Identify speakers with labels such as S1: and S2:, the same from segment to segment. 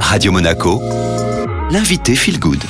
S1: Radio Monaco, l'invité Feel Good.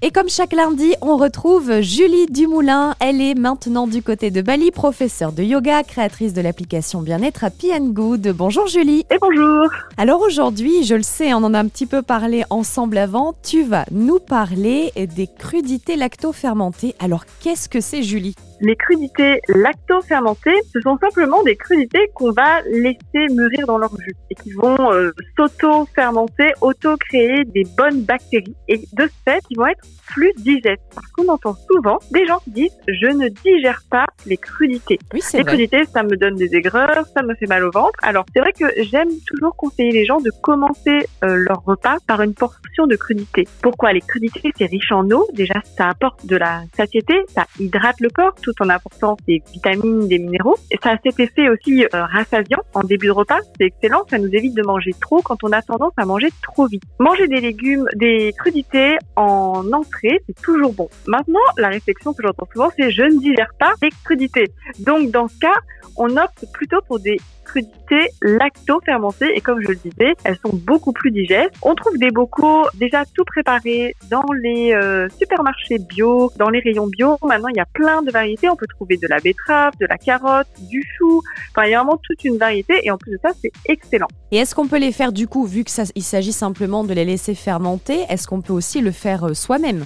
S2: Et comme chaque lundi, on retrouve Julie Dumoulin. Elle est maintenant du côté de Bali, professeure de yoga, créatrice de l'application Bien-être à and Good. Bonjour Julie.
S3: Et bonjour.
S2: Alors aujourd'hui, je le sais, on en a un petit peu parlé ensemble avant, tu vas nous parler des crudités lacto-fermentées. Alors qu'est-ce que c'est Julie?
S3: Les crudités lacto-fermentées, ce sont simplement des crudités qu'on va laisser mûrir dans leur jus et qui vont euh, s'auto-fermenter, auto-créer des bonnes bactéries et de ce fait, ils vont être plus digestes. Parce qu'on entend souvent des gens qui disent je ne digère pas les crudités.
S2: Oui,
S3: les crudités, ça me donne des aigreurs, ça me fait mal au ventre. Alors c'est vrai que j'aime toujours conseiller les gens de commencer euh, leur repas par une portion de crudités. Pourquoi Les crudités, c'est riche en eau? Déjà, ça apporte de la satiété, ça hydrate le corps tout en apportant des vitamines, des minéraux. Ça a cet effet aussi euh, rassasiant en début de repas. C'est excellent, ça nous évite de manger trop quand on a tendance à manger trop vite. Manger des légumes, des crudités en entrée, c'est toujours bon. Maintenant, la réflexion que j'entends souvent, c'est je ne digère pas les crudités. Donc dans ce cas, on opte plutôt pour des crudités lacto-fermentées et comme je le disais, elles sont beaucoup plus digestes. On trouve des bocaux déjà tout préparés dans les euh, supermarchés bio, dans les rayons bio. Maintenant, il y a plein de variétés. On peut trouver de la betterave, de la carotte, du chou. Enfin, il y a vraiment toute une variété et en plus de ça, c'est excellent.
S2: Et est-ce qu'on peut les faire du coup, vu qu'il s'agit simplement de les laisser fermenter, est-ce qu'on peut aussi le faire euh, soi-même?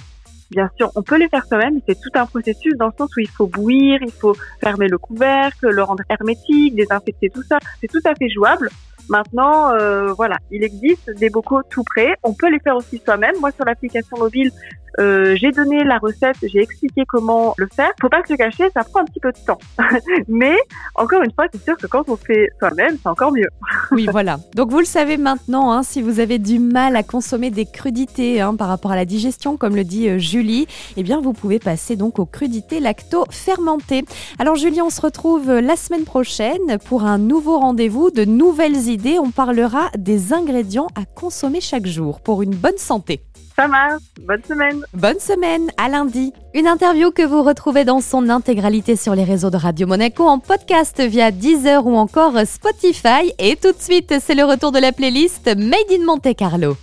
S3: Bien sûr, on peut les faire soi-même. C'est tout un processus dans le sens où il faut bouillir, il faut fermer le couvercle, le rendre hermétique, désinfecter tout ça. C'est tout à fait jouable. Maintenant, euh, voilà, il existe des bocaux tout prêts. On peut les faire aussi soi-même. Moi, sur l'application mobile, euh, j'ai donné la recette, j'ai expliqué comment le faire. Faut pas se cacher, ça prend un petit peu de temps. Mais encore une fois, c'est sûr que quand on fait soi-même, c'est encore mieux.
S2: Oui, voilà. Donc vous le savez maintenant, hein, si vous avez du mal à consommer des crudités hein, par rapport à la digestion, comme le dit euh, Julie, eh bien vous pouvez passer donc aux crudités lacto-fermentées. Alors Julie, on se retrouve la semaine prochaine pour un nouveau rendez-vous, de nouvelles idées. On parlera des ingrédients à consommer chaque jour pour une bonne santé.
S3: Ça marche. Bonne semaine.
S2: Bonne semaine. À lundi. Une interview que vous retrouvez dans son intégralité sur les réseaux de Radio Monaco en podcast via Deezer ou encore Spotify. Et tout de suite, c'est le retour de la playlist Made in Monte Carlo.